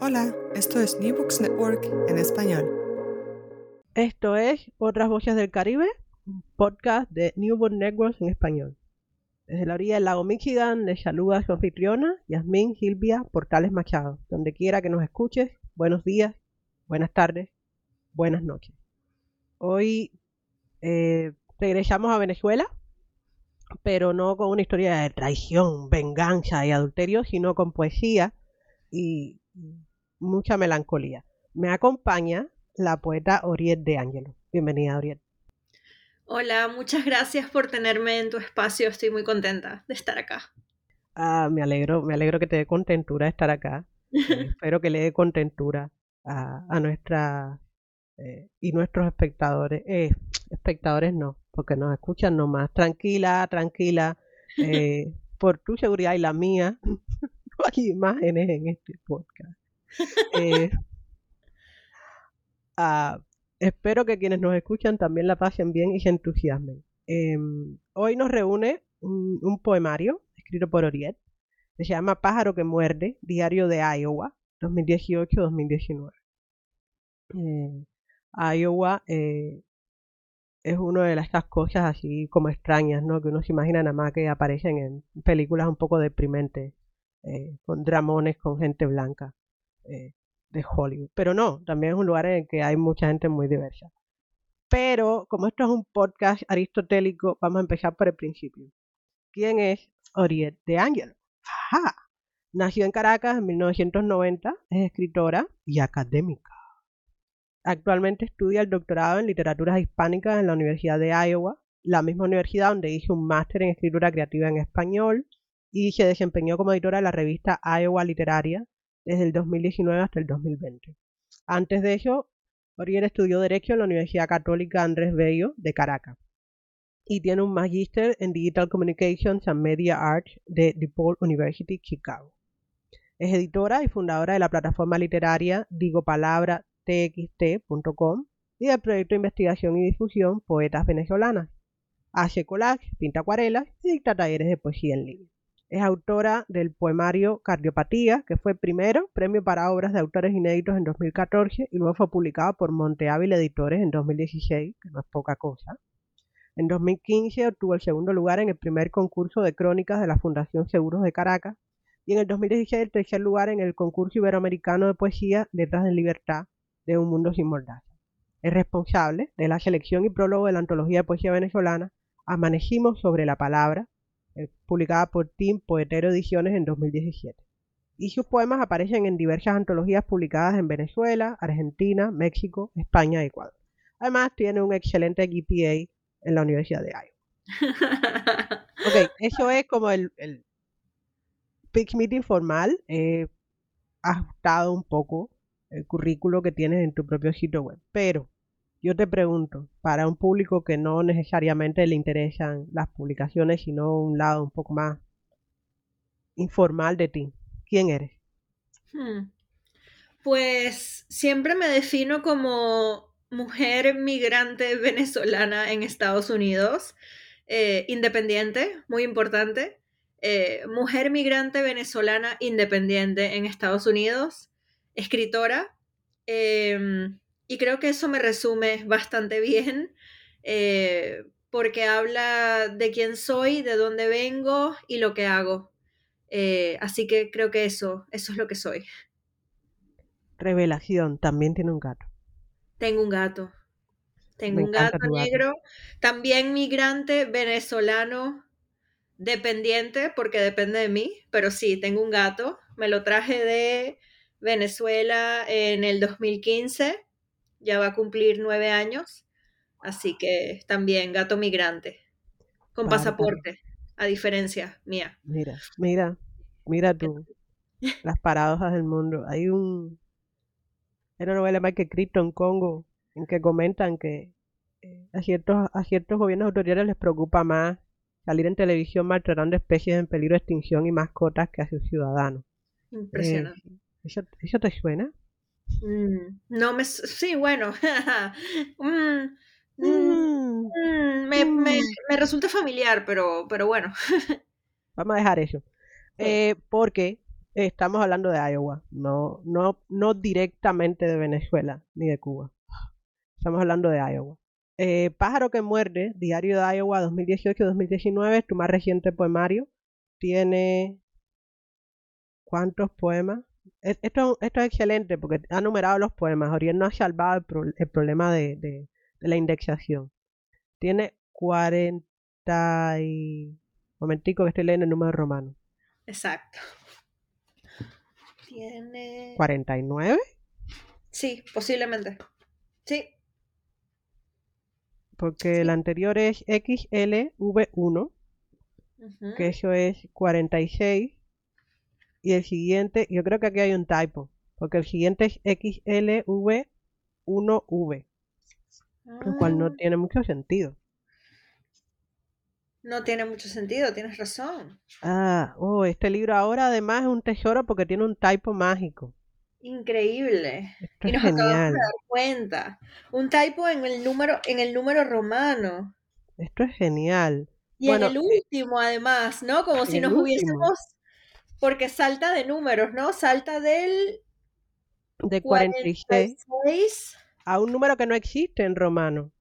Hola, esto es New Books Network en español. Esto es Otras Voces del Caribe, un podcast de New Books Network en español. Desde la orilla del lago Michigan les saluda su anfitriona, Yasmín Gilvia Portales Machado. Donde quiera que nos escuches, buenos días, buenas tardes, buenas noches. Hoy eh, regresamos a Venezuela, pero no con una historia de traición, venganza y adulterio, sino con poesía y mucha melancolía. Me acompaña la poeta Oriet de Ángelo. Bienvenida, Oriet. Hola, muchas gracias por tenerme en tu espacio. Estoy muy contenta de estar acá. Ah, me alegro, me alegro que te dé contentura estar acá. Eh, espero que le dé contentura a, a nuestra eh, y nuestros espectadores. Eh, espectadores no, porque nos escuchan nomás. Tranquila, tranquila. Eh, por tu seguridad y la mía, no hay imágenes en este podcast. Eh, ah, espero que quienes nos escuchan también la pasen bien y se entusiasmen. Em, hoy nos reúne un, poemario escrito por Oriet, que se llama Pájaro que muerde, Diario de Iowa, 2018-2019. Eh, Iowa eh, es una de estas cosas así como extrañas, ¿no? Que uno se imagina nada más que aparecen en películas un poco deprimentes, con dramones, con gente blanca. Eh, de Hollywood. Pero no, también es un lugar en el que hay mucha gente muy diversa. Pero como esto es un podcast aristotélico, vamos a empezar por el principio. ¿Quién es Oriet de Ángel? Nació en Caracas en 1990, es escritora y académica. Actualmente estudia el doctorado en literaturas hispánicas en la Universidad de Iowa, la misma universidad donde hizo un máster en escritura creativa en español y se desempeñó como editora de la revista Iowa Literaria desde el 2019 hasta el 2020. Antes de ello, Oriel estudió Derecho en la Universidad Católica Andrés Bello de Caracas y tiene un magíster en Digital Communications and Media Arts de DePaul University, Chicago. Es editora y fundadora de la plataforma literaria digopalabra.txt.com y del proyecto de investigación y difusión Poetas Venezolanas. Hace collage, pinta acuarelas y dicta talleres de poesía en línea. Es autora del poemario Cardiopatía, que fue primero premio para obras de autores inéditos en 2014 y luego fue publicado por Monte Editores en 2016, que no es poca cosa. En 2015 obtuvo el segundo lugar en el primer concurso de crónicas de la Fundación Seguros de Caracas y en el 2016 el tercer lugar en el concurso iberoamericano de poesía Letras de Libertad de Un Mundo Sin Mordaza. Es responsable de la selección y prólogo de la antología de poesía venezolana Amanecimos sobre la palabra, eh, publicada por Team Poetero Ediciones en 2017. Y sus poemas aparecen en diversas antologías publicadas en Venezuela, Argentina, México, España y Ecuador. Además, tiene un excelente GPA en la Universidad de Iowa. ok, eso es como el, el pitch meeting formal. He ajustado un poco el currículo que tienes en tu propio sitio web. Pero yo te pregunto, para un público que no necesariamente le interesan las publicaciones, sino un lado un poco más informal de ti, ¿quién eres? Hmm. Pues siempre me defino como mujer migrante venezolana en Estados Unidos, eh, independiente, muy importante. Eh, mujer migrante venezolana independiente en Estados Unidos, escritora. Em, y creo que eso me resume bastante bien, eh, porque habla de quién soy, de dónde vengo y lo que hago. Eh, así que creo que eso, eso es lo que soy. Revelación, también tiene un gato. Tengo un gato. Tengo un gato negro, también migrante venezolano, dependiente, porque depende de mí, pero sí, tengo un gato. Me lo traje de Venezuela en el 2015 ya va a cumplir nueve años, así que también gato migrante, con pasaporte, a diferencia mía. Mira, mira, mira tú. Las paradojas del mundo. Hay un hay una novela de Michael Crichton, Congo, en que comentan que eh, a, ciertos, a ciertos gobiernos autoritarios les preocupa más salir en televisión maltratando especies en peligro de extinción y mascotas que a sus ciudadanos. Impresionante. Eh, ¿eso, ¿Eso te suena? Mm, no me... Sí, bueno. Mm, mm, me, me, me, resulta familiar, pero, pero bueno. Vamos a dejar eso. Eh, porque estamos hablando de Iowa, no, no, no directamente de Venezuela ni de Cuba. Estamos hablando de Iowa. Eh, Pájaro que muerde, Diario de Iowa 2018-2019, tu más reciente poemario. Tiene... ¿Cuántos poemas? Esto, esto es excelente porque ha numerado los poemas. Oriel no ha salvado el, problema de, de, la indexación. Tiene 40 y... Momentico que estoy leyendo el número romano. Exacto. Tiene... ¿49? Sí, posiblemente. Sí. Porque el anterior es XLV1, que eso es 46. Y el siguiente, yo creo que aquí hay un typo, porque el siguiente es XLV1V, lo cual no ah. tiene mucho sentido. No tiene mucho sentido, tienes razón. Ah, oh, este libro ahora además es un tesoro porque tiene un typo mágico. Increíble. y nos acabamos de dar cuenta. Un typo en el número, en el número romano. Esto es genial. Y en el último, además, ¿no? Como si nos hubiésemos. Porque salta de números, ¿no? Salta del. De 46, 46 a un número que no existe en romano.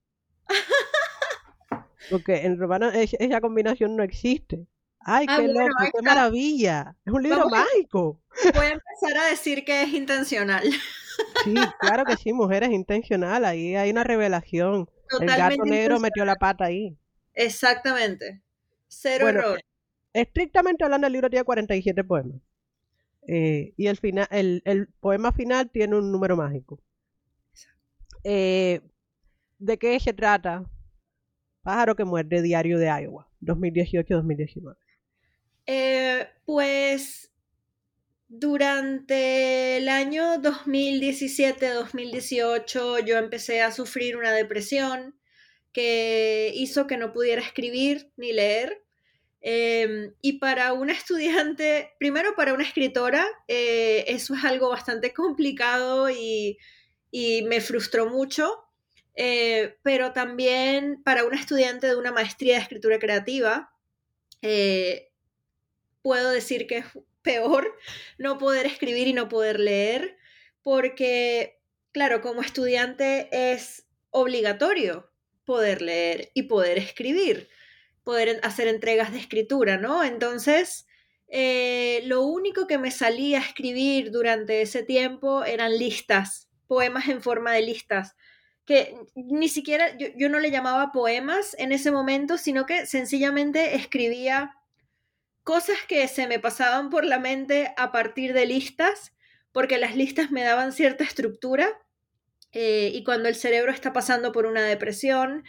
Porque en romano esa combinación no existe. ¡Ay, ah, qué loco! ¡Qué maravilla! Es un libro mágico. Voy a empezar a decir que es intencional. Sí, claro que sí, mujer, es intencional. Ahí hay una revelación. el gato negro metió la pata ahí. Exactamente. Cero error. Estrictamente hablando, el libro tiene 47 poemas. Eh, y el, final, el, poema final tiene un número mágico. Eh, ¿De qué se trata? Pájaro que muerde, Diario de Iowa, 2018-2019. Eh, pues durante el año 2017-2018 yo empecé a sufrir una depresión que hizo que no pudiera escribir ni leer. Em, y para una estudiante, primero para una escritora, eh, eso es algo bastante complicado y, me frustró mucho. Eh, pero también para un estudiante de una maestría de escritura creativa, eh, puedo decir que es peor no poder escribir y no poder leer, porque, claro, como estudiante es obligatorio poder leer y poder escribir, poder hacer entregas de escritura, ¿no? Entonces, eh, lo único que me salía a escribir durante ese tiempo eran listas, poemas en forma de listas que ni siquiera yo, no le llamaba poemas en ese momento, sino que sencillamente escribía cosas que se me pasaban por la mente a partir de listas, porque las listas me daban cierta estructura eh, y cuando el cerebro está pasando por una depresión,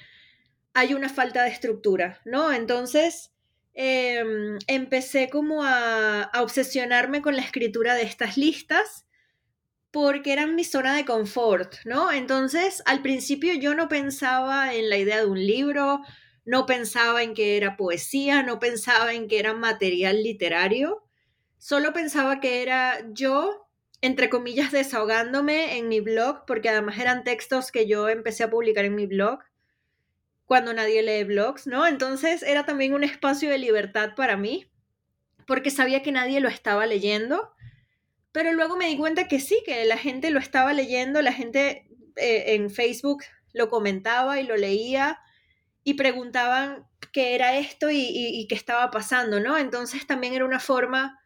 hay una falta de estructura, ¿no? Entonces em, empecé como a obsesionarme con la escritura de estas listas porque eran mi zona de confort, ¿no? Entonces, al principio yo no pensaba en la idea de un libro, no pensaba en que era poesía, no pensaba en que era material literario, solo pensaba que era yo, entre comillas, desahogándome en mi blog, porque además eran textos que yo empecé a publicar en mi blog cuando nadie lee blogs, ¿no? Entonces era también un espacio de libertad para mí, porque sabía que nadie lo estaba leyendo pero luego me di cuenta que sí, que la gente lo estaba leyendo, la gente eh, en Facebook lo comentaba y lo leía y preguntaban qué era esto y, qué estaba pasando, ¿no? Entonces también era una forma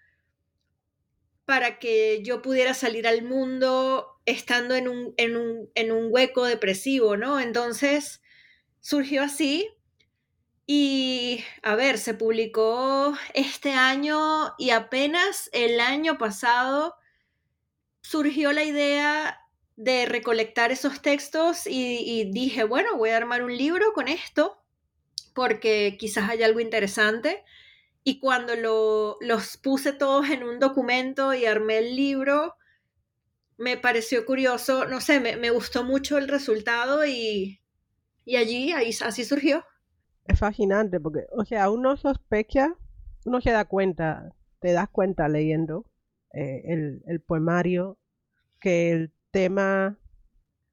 para que yo pudiera salir al mundo estando en un, en un, en un hueco depresivo, ¿no? Entonces surgió así y a ver, se publicó este año y apenas el año pasado surgió la idea de recolectar esos textos y, dije, bueno, voy a armar un libro con esto porque quizás haya algo interesante. y cuando lo, los puse todos en un documento y armé el libro, me pareció curioso, no sé, me, me gustó mucho el resultado y, y allí, ahí, así surgió. Es fascinante porque, o sea, uno sospecha, uno se da cuenta, te das cuenta leyendo eh, el, el poemario que el tema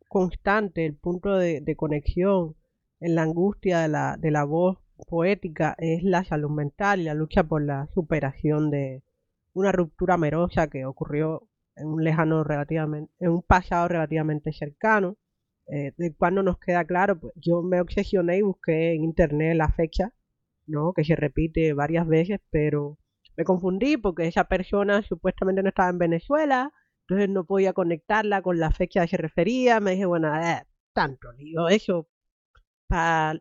constante, el punto de, de conexión en la angustia de la, de la voz poética es la salud mental y la lucha por la superación de una ruptura amorosa que ocurrió en un lejano relativamente, en un pasado relativamente cercano, eh, de cuando nos queda claro, pues yo me obsesioné y busqué en internet la fecha, ¿no? que se repite varias veces, pero me confundí porque esa persona supuestamente no estaba en Venezuela, entonces no podía conectarla con la fecha que se refería, me dije, bueno, eh, tanto lío, eso para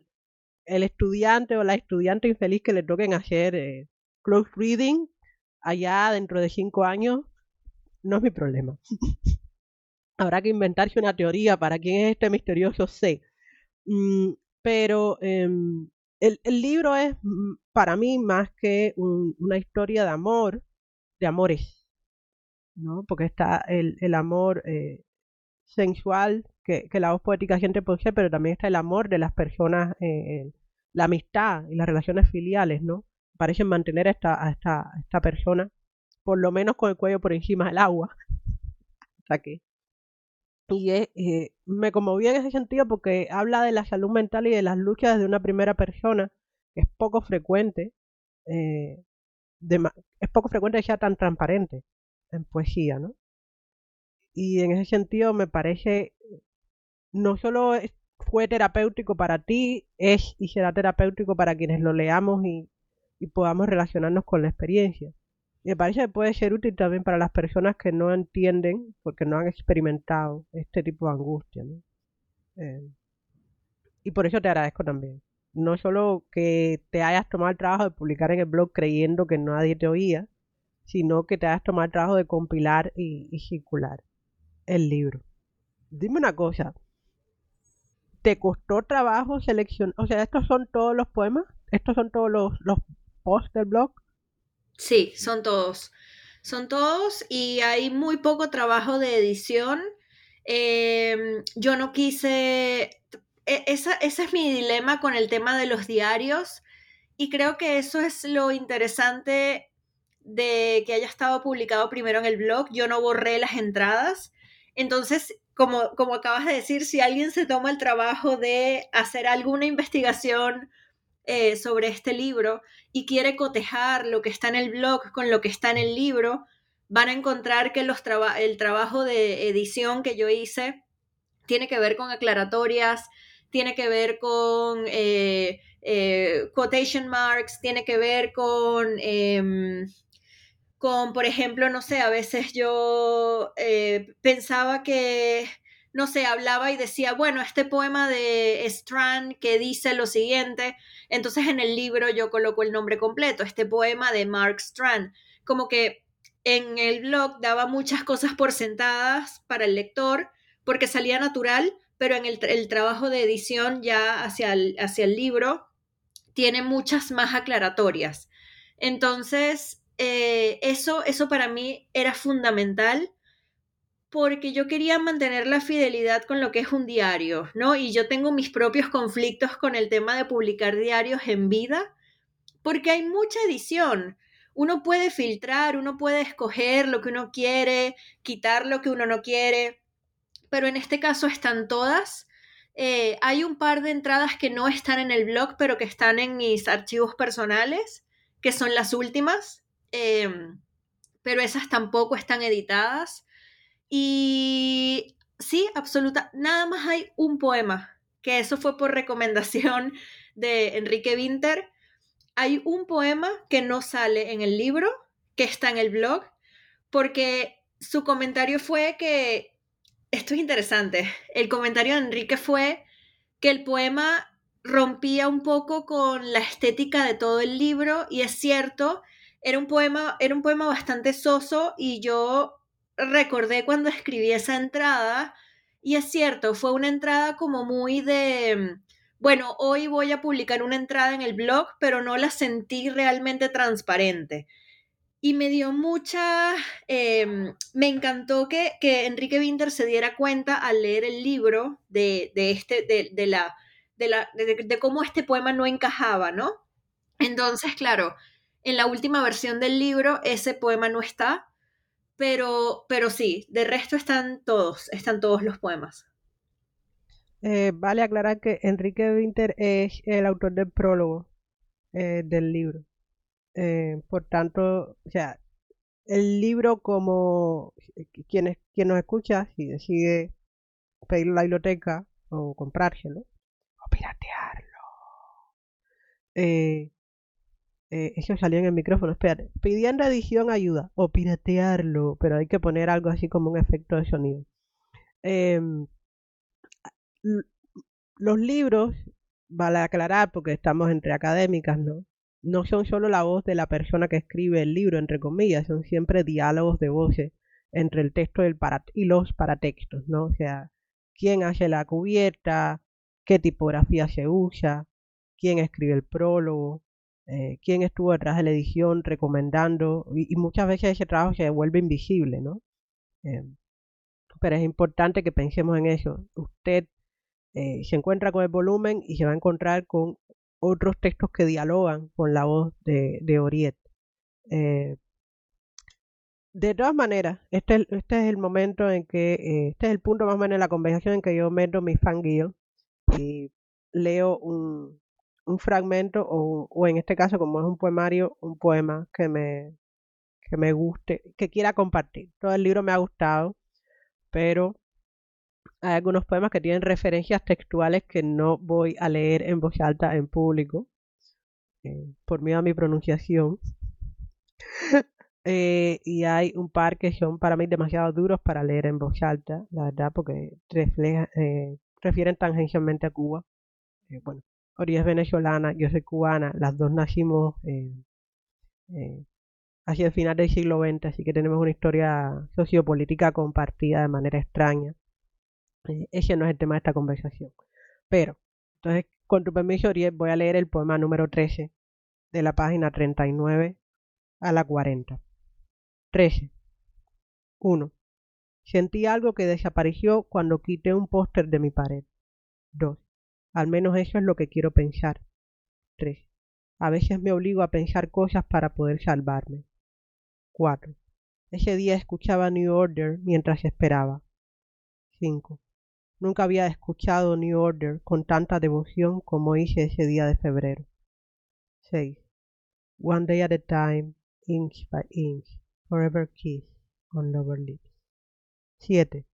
el estudiante o la estudiante infeliz que le toquen hacer eh, close reading allá dentro de cinco años, no es mi problema. Habrá que inventarse una teoría para quién es este misterioso C. Mm, pero em, el, el, libro es mm, para mí más que un, una historia de amor, de amores, ¿no? Porque está el, el amor eh, sensual que, que, la voz poética siente posee, pero también está el amor de las personas, eh, la amistad y las relaciones filiales, ¿no? Parecen mantener a esta, esta, esta persona por lo menos con el cuello por encima del agua. Hasta que. Y eh, me conmoví en ese sentido porque habla de la salud mental y de las luchas desde una primera persona, que es poco frecuente, eh, es poco frecuente que sea tan transparente en poesía, ¿no? Y en ese sentido me parece, no solo fue terapéutico para ti, es y será terapéutico para quienes lo leamos y podamos relacionarnos con la experiencia me parece que puede ser útil también para las personas que no entienden, porque no han experimentado este tipo de angustia. ¿no? Eh, y por eso te agradezco también. No solo que te hayas tomado el trabajo de publicar en el blog creyendo que nadie te oía, sino que te hayas tomado el trabajo de compilar y, circular el libro. Dime una cosa, ¿te costó trabajo seleccionar? O sea, ¿estos son todos los poemas? ¿Estos son todos los, los posts del blog? Sí, son todos. Son todos y hay muy poco trabajo de edición. Em, yo no quise... E, esa, ese es mi dilema con el tema de los diarios y creo que eso es lo interesante de que haya estado publicado primero en el blog. Yo no borré las entradas. Entonces, como, como acabas de decir, si alguien se toma el trabajo de hacer alguna investigación eh, sobre este libro y quiere cotejar lo que está en el blog con lo que está en el libro, van a encontrar que el trabajo de edición que yo hice tiene que ver con aclaratorias, tiene que ver con eh, eh, quotation marks, tiene que ver con, em, con, por ejemplo, no sé, a veces yo pensaba que no sé, hablaba y decía, bueno, este poema de Strand que dice lo siguiente, entonces en el libro yo coloco el nombre completo, este poema de Mark Strand, como que en el blog daba muchas cosas por sentadas para el lector porque salía natural, pero en el, trabajo de edición ya hacia el, hacia el libro tiene muchas más aclaratorias. Entonces, eh, eso, eso para mí era fundamental porque yo quería mantener la fidelidad con lo que es un diario, ¿no? Y yo tengo mis propios conflictos con el tema de publicar diarios en vida, porque hay mucha edición. Uno puede filtrar, uno puede escoger lo que uno quiere, quitar lo que uno no quiere, pero en este caso están todas. Eh, hay un par de entradas que no están en el blog, pero que están en mis archivos personales, que son las últimas, em, pero esas tampoco están editadas. Y sí, absoluta. Nada más hay un poema, que eso fue por recomendación de Enrique Winter. Hay un poema que no sale en el libro, que está en el blog, porque su comentario fue que, esto es interesante, el comentario de Enrique fue que el poema rompía un poco con la estética de todo el libro y es cierto, era un poema, era un poema bastante soso y yo recordé cuando escribí esa entrada y es cierto, fue una entrada como muy de bueno, hoy voy a publicar una entrada en el blog, pero no la sentí realmente transparente. Y me dio mucha, em, me encantó que, que, Enrique Winter se diera cuenta al leer el libro de, de este, de, de la, de, la de, cómo este poema no encajaba, ¿no? Entonces, claro, en la última versión del libro ese poema no está, pero, pero sí, de resto están todos, están todos los poemas. Eh, vale aclarar que Enrique Winter es el autor del prólogo eh, del libro. Eh, por tanto, o sea, el libro como quien, quien nos escucha, si decide pedirlo a la biblioteca o comprárselo o piratearlo. Eso salió en el micrófono, espérate. Pidiendo edición ayuda o piratearlo, pero hay que poner algo así como un efecto de sonido. Em, los libros, vale aclarar porque estamos entre académicas, ¿no? No son solo la voz de la persona que escribe el libro, entre comillas, son siempre diálogos de voces entre el texto y, y los paratextos, ¿no? O sea, quién hace la cubierta, qué tipografía se usa, quién escribe el prólogo, eh, quién estuvo detrás de la edición recomendando, y, muchas veces ese trabajo se vuelve invisible, ¿no? Eh, pero es importante que pensemos en eso. Usted eh, se encuentra con el volumen y se va a encontrar con otros textos que dialogan con la voz de, de Oriet. Eh, de todas maneras, este, este, es el momento en que, eh, este es el punto más o menos en la conversación en que yo meto mi fangirl y leo un, un fragmento o, o, en este caso como es un poemario, un poema que me, que me guste, que quiera compartir. Todo el libro me ha gustado, pero hay algunos poemas que tienen referencias textuales que no voy a leer en voz alta en público, eh, por miedo a mi pronunciación. eh, y hay un par que son para mí demasiado duros para leer en voz alta, la verdad, porque refleja, eh, refieren tangencialmente a Cuba. Bueno, Ori es venezolana, yo soy cubana, las dos nacimos eh, hacia el final del siglo XX, así que tenemos una historia sociopolítica compartida de manera extraña. Eh, ese no es el tema de esta conversación. Pero, entonces, con tu permiso, Oriel, voy a leer el poema número 13 de la página 39 a la 40. 13. 1. Sentí algo que desapareció cuando quité un póster de mi pared. 2. Al menos eso es lo que quiero pensar. 3. A veces me obligo a pensar cosas para poder salvarme. 4. Ese día escuchaba New Order mientras esperaba. 5. Nunca había escuchado New Order con tanta devoción como hice ese día de febrero. 6. One day at a time, inch by inch, forever kiss on lower lips. 7.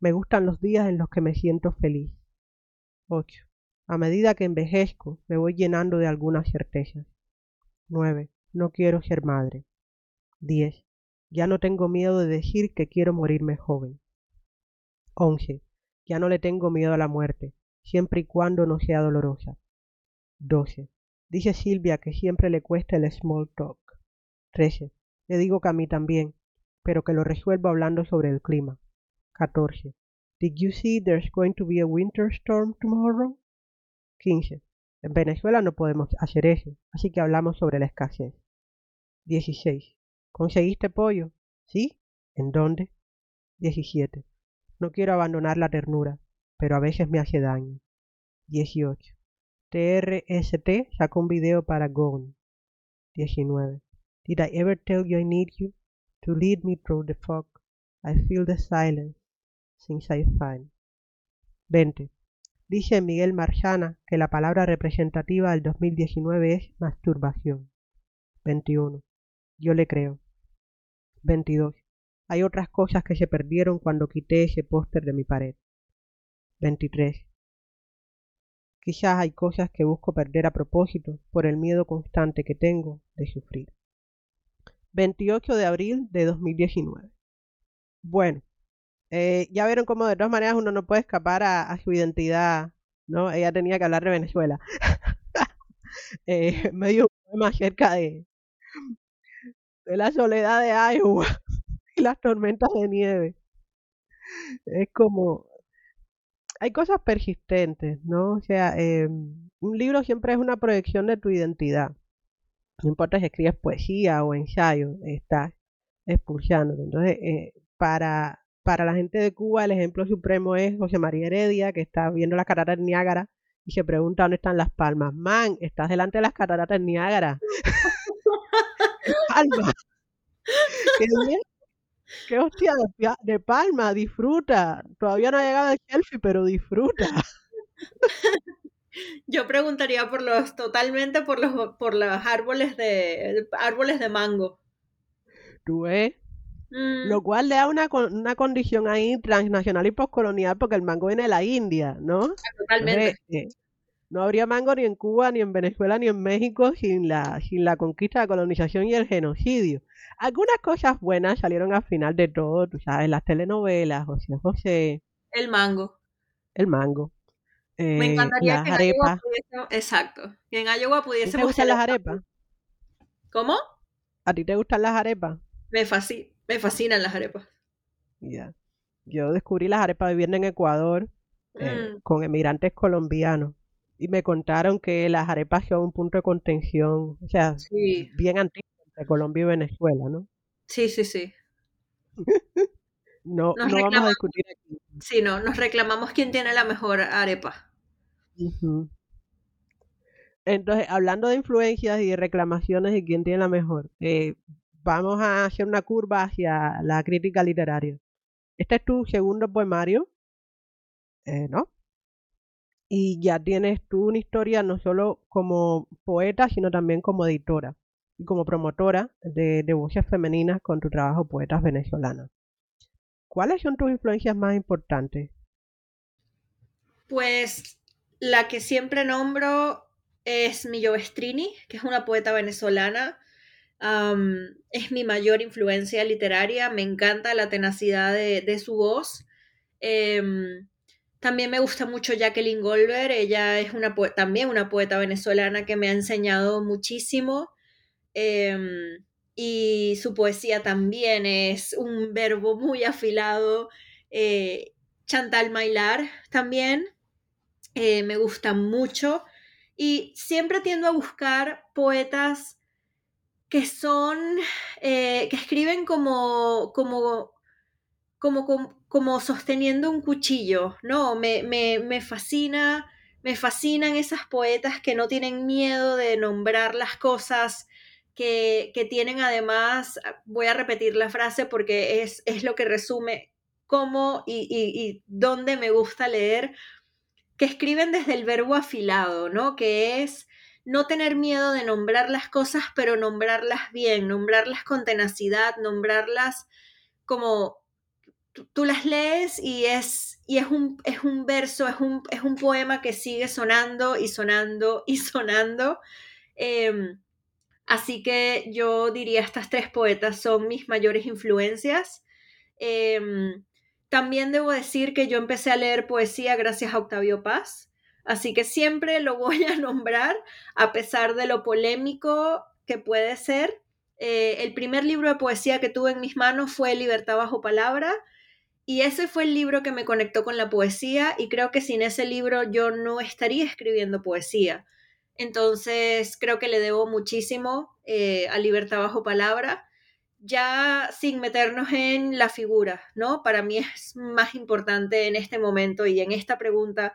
Me gustan los días en los que me siento feliz. 8. A medida que envejezco, me voy llenando de algunas certezas. 9. No quiero ser madre. 10. Ya no tengo miedo de decir que quiero morirme joven. 11. Ya no le tengo miedo a la muerte, siempre y cuando no sea dolorosa. 12. Dice Silvia que siempre le cuesta el small talk. 13. Le digo que a mí también, pero que lo resuelvo hablando sobre el clima. 14. Did you see there's going to be a winter storm tomorrow? 15. En Venezuela no podemos hacer eso, así que hablamos sobre la escasez. 16. ¿Conseguiste pollo? ¿Sí? ¿En dónde? 17. No quiero abandonar la ternura, pero a veces me hace daño. 18. TRST sacó un video para Gone. 19. Did I ever tell you I need you? To lead me through the fog. I feel the silence since I find. 20. Dice Miguel Marchana que la palabra representativa del 2019 es masturbación. 21. Yo le creo. 22. Hay otras cosas que se perdieron cuando quité ese póster de mi pared. 23. Quizás hay cosas que busco perder a propósito por el miedo constante que tengo de sufrir. 28 de abril de 2019. Bueno, eh, ya vieron cómo de todas maneras uno no puede escapar a, su identidad, ¿no? Ella tenía que hablar de Venezuela. eh, me dio un poema acerca de, de la soledad de Iowa las tormentas de nieve. Es como... hay cosas persistentes, ¿no? O sea, eh, un libro siempre es una proyección de tu identidad. No importa si escribes poesía o ensayo, estás expulsando. Entonces, eh, para, para la gente de Cuba, el ejemplo supremo es José María Heredia, que está viendo las cataratas de Niágara y se pregunta dónde están las palmas. Man, estás delante de las cataratas de Niágara. palmas. ¿Qué? ¿Qué hostia de, de, palma? Disfruta. Todavía no ha llegado el selfie, pero disfruta. Yo preguntaría por los, totalmente por los, por los árboles de, árboles de mango. ¿Tú ves? Lo mm. cual le da una, una condición ahí transnacional y postcolonial porque el mango viene de la India, ¿no? Ah, totalmente. Eh, no habría mango ni en Cuba, ni en Venezuela, ni en México sin la, sin la conquista, la colonización y el genocidio. Algunas cosas buenas salieron al final de todo, tú sabes, las telenovelas, José José. El mango. El mango. Me eh, encantaría que en Iowa pudiésemos, exacto, que en Iowa pudiésemos... ¿Te gustan las arepas? ¿Cómo? ¿A ti te gustan las arepas? Me, me fascinan las arepas. Ya. Yo descubrí las arepas viviendo en Ecuador eh, mm. con emigrantes colombianos y me contaron que las arepas son un punto de contención, o sea, bien antiguo entre Colombia y Venezuela, ¿no? Sí, sí, sí. no, no vamos a discutir aquí. Sí, no, nos reclamamos quién tiene la mejor arepa. Entonces, hablando de influencias y de reclamaciones de quién tiene la mejor, eh, vamos a hacer una curva hacia la crítica literaria. Este es tu segundo poemario, eh, ¿no? Y ya tienes tú una historia no solo como poeta, sino también como editora y como promotora de, de voces femeninas con tu trabajo Poetas Venezolanas. ¿Cuáles son tus influencias más importantes? Pues la que siempre nombro es Millo Vestrini, que es una poeta venezolana. Es mi mayor influencia literaria, me encanta la tenacidad de, su voz. Em, también me gusta mucho Jacqueline Goldberg, ella es una también una poeta venezolana que me ha enseñado muchísimo. Em, y su poesía también es un verbo muy afilado. Eh, Chantal Mailar también, eh, me gusta mucho y siempre tiendo a buscar poetas que son, eh, que escriben como, como, como, como, sosteniendo un cuchillo, ¿no? Me, me, fascina, me fascinan esas poetas que no tienen miedo de nombrar las cosas, que, que, tienen además, voy a repetir la frase porque es, es lo que resume cómo y, y, y, dónde me gusta leer, que escriben desde el verbo afilado, ¿no? Que es no tener miedo de nombrar las cosas, pero nombrarlas bien, nombrarlas con tenacidad, nombrarlas como tú, las lees y es, y es, un, es un verso, es un, es un poema que sigue sonando y sonando y sonando. Em, así que yo diría estas tres poetas son mis mayores influencias. Em, también debo decir que yo empecé a leer poesía gracias a Octavio Paz, así que siempre lo voy a nombrar a pesar de lo polémico que puede ser. Eh, el primer libro de poesía que tuve en mis manos fue Libertad bajo palabra y ese fue el libro que me conectó con la poesía y creo que sin ese libro yo no estaría escribiendo poesía. Entonces creo que le debo muchísimo eh, a Libertad bajo palabra ya sin meternos en la figura, ¿no? Para mí es más importante en este momento y en esta pregunta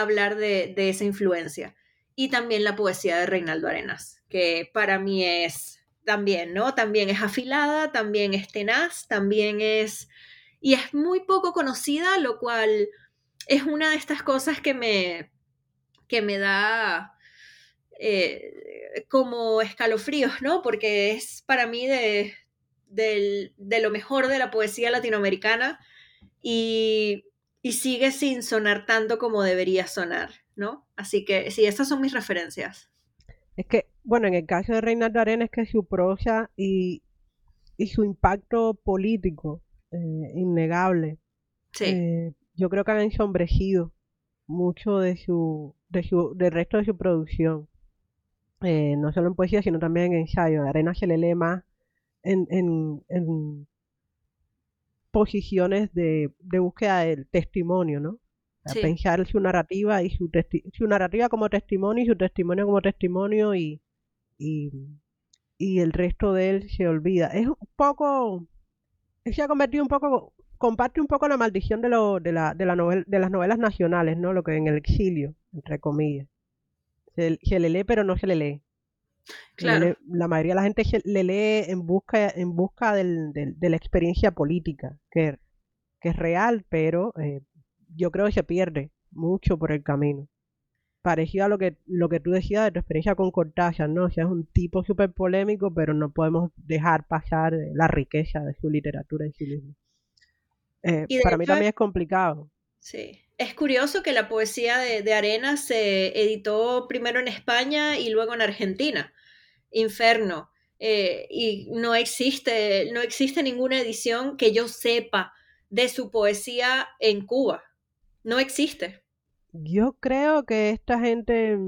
hablar de, esa influencia. Y también la poesía de Reinaldo Arenas, que para mí es también, ¿no? También es afilada, también es tenaz, también es... Y es muy poco conocida, lo cual es una de estas cosas que me, que me da eh, como escalofríos, ¿no? Porque es para mí de, de lo mejor de la poesía latinoamericana y, sigue sin sonar tanto como debería sonar, ¿no? Así que sí, esas son mis referencias. Es que, bueno, en el caso de Reinaldo Arena es que su prosa y, su impacto político, eh, innegable, sí. Eh, yo creo que han ensombrecido mucho de su, de su, del resto de su producción. Eh, no solo en poesía, sino también en ensayo. Arena se le lee más en, en, posiciones de, búsqueda del testimonio, ¿no? pensar su narrativa y su, su narrativa como testimonio y su testimonio como testimonio y, y, y el resto de él se olvida. Es un poco, se ha convertido un poco, comparte un poco la maldición de, lo, de, la, de, la novel, de las novelas nacionales, ¿no? Lo que en el exilio, entre comillas. Se, le lee pero no se le lee. Claro. la mayoría de la gente le lee en busca, en busca del, de la experiencia política, que, que es real, pero eh, yo creo que se pierde mucho por el camino. Parecido a lo que, lo que tú decías de tu experiencia con Cortázar, ¿no? O sea, es un tipo súper polémico, pero no podemos dejar pasar la riqueza de su literatura en sí mismo. Eh, para mí también es complicado. Sí. Es curioso que la poesía de, de Arena se editó primero en España y luego en Argentina. Inferno. Eh, y no existe, no existe ninguna edición que yo sepa de su poesía en Cuba. No existe. Yo creo que esta gente,